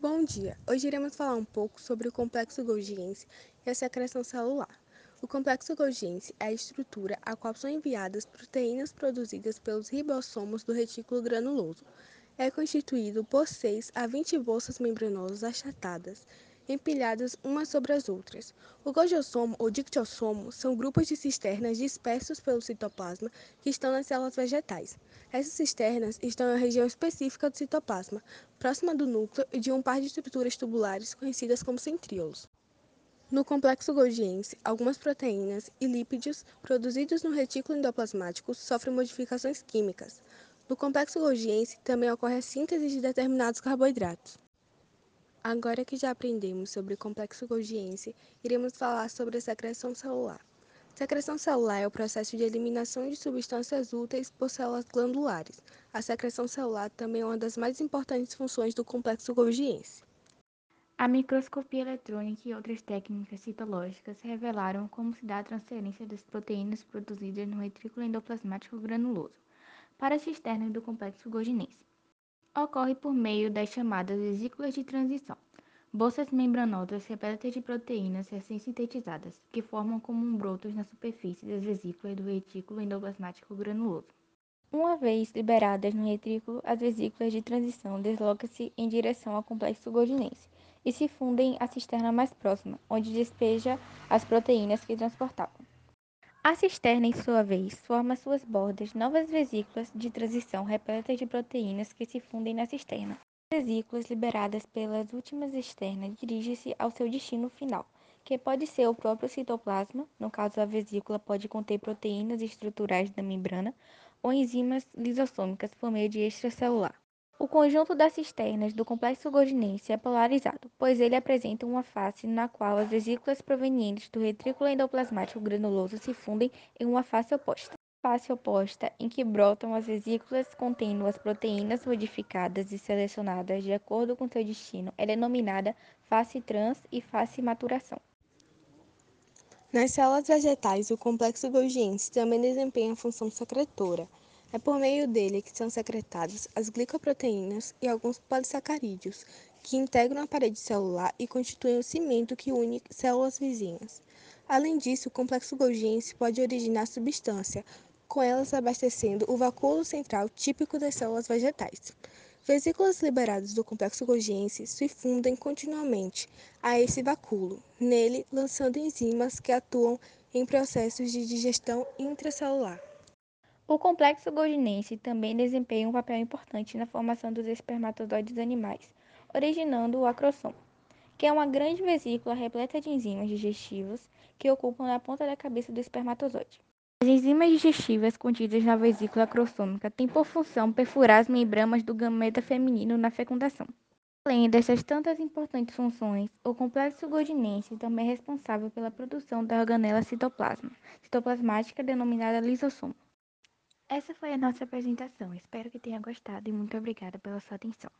Bom dia! Hoje iremos falar um pouco sobre o complexo Golgiense e a secreção celular. O complexo Golgiense é a estrutura a qual são enviadas proteínas produzidas pelos ribossomos do retículo granuloso. É constituído por 6 a 20 bolsas membranosas achatadas, empilhadas umas sobre as outras. O Golgiossomo ou Dictiossomo são grupos de cisternas dispersos pelo citoplasma que estão nas células vegetais. Essas cisternas estão em uma região específica do citoplasma, próxima do núcleo e de um par de estruturas tubulares conhecidas como centríolos. No complexo Golgiense, algumas proteínas e lípidos produzidos no retículo endoplasmático sofrem modificações químicas. No complexo Golgiense também ocorre a síntese de determinados carboidratos. Agora que já aprendemos sobre o complexo Golgiense, iremos falar sobre a secreção celular. Secreção celular é o processo de eliminação de substâncias úteis por células glandulares. A secreção celular também é uma das mais importantes funções do complexo Golgiense. A microscopia eletrônica e outras técnicas citológicas revelaram como se dá a transferência das proteínas produzidas no retrículo endoplasmático granuloso para as cisternas do complexo Golginense. Ocorre por meio das chamadas vesículas de transição, bolsas membranosas repletas de proteínas recém-sintetizadas, que formam como brotos na superfície das vesículas do retículo endoplasmático granuloso. Uma vez liberadas no retrículo, as vesículas de transição deslocam-se em direção ao complexo golginense e se fundem à cisterna mais próxima, onde despeja as proteínas que transportavam. A cisterna, em sua vez, forma suas bordas novas vesículas de transição repletas de proteínas que se fundem na cisterna vesículas liberadas pelas últimas externas dirigem-se ao seu destino final, que pode ser o próprio citoplasma, no caso a vesícula pode conter proteínas estruturais da membrana, ou enzimas lisossômicas por meio de extracelular. O conjunto das cisternas do complexo golginense é polarizado, pois ele apresenta uma face na qual as vesículas provenientes do retrículo endoplasmático granuloso se fundem em uma face oposta face oposta em que brotam as vesículas contendo as proteínas modificadas e selecionadas de acordo com seu destino é denominada face trans e face maturação. Nas células vegetais, o complexo Golgiense também desempenha a função secretora. É por meio dele que são secretadas as glicoproteínas e alguns polissacarídeos, que integram a parede celular e constituem o cimento que une células vizinhas. Além disso, o complexo Golgiense pode originar substância, com elas abastecendo o vacúolo central típico das células vegetais. Vesículas liberadas do complexo Golgiense se fundem continuamente a esse vacúolo, nele lançando enzimas que atuam em processos de digestão intracelular. O complexo golginense também desempenha um papel importante na formação dos espermatozoides animais, originando o acrossomo, que é uma grande vesícula repleta de enzimas digestivas que ocupam a ponta da cabeça do espermatozoide. As enzimas digestivas contidas na vesícula crossômica têm por função perfurar as membranas do gameta feminino na fecundação. Além dessas tantas importantes funções, o complexo golginense também é responsável pela produção da organela citoplasma, citoplasmática denominada lisossomo. Essa foi a nossa apresentação. Espero que tenha gostado e muito obrigada pela sua atenção.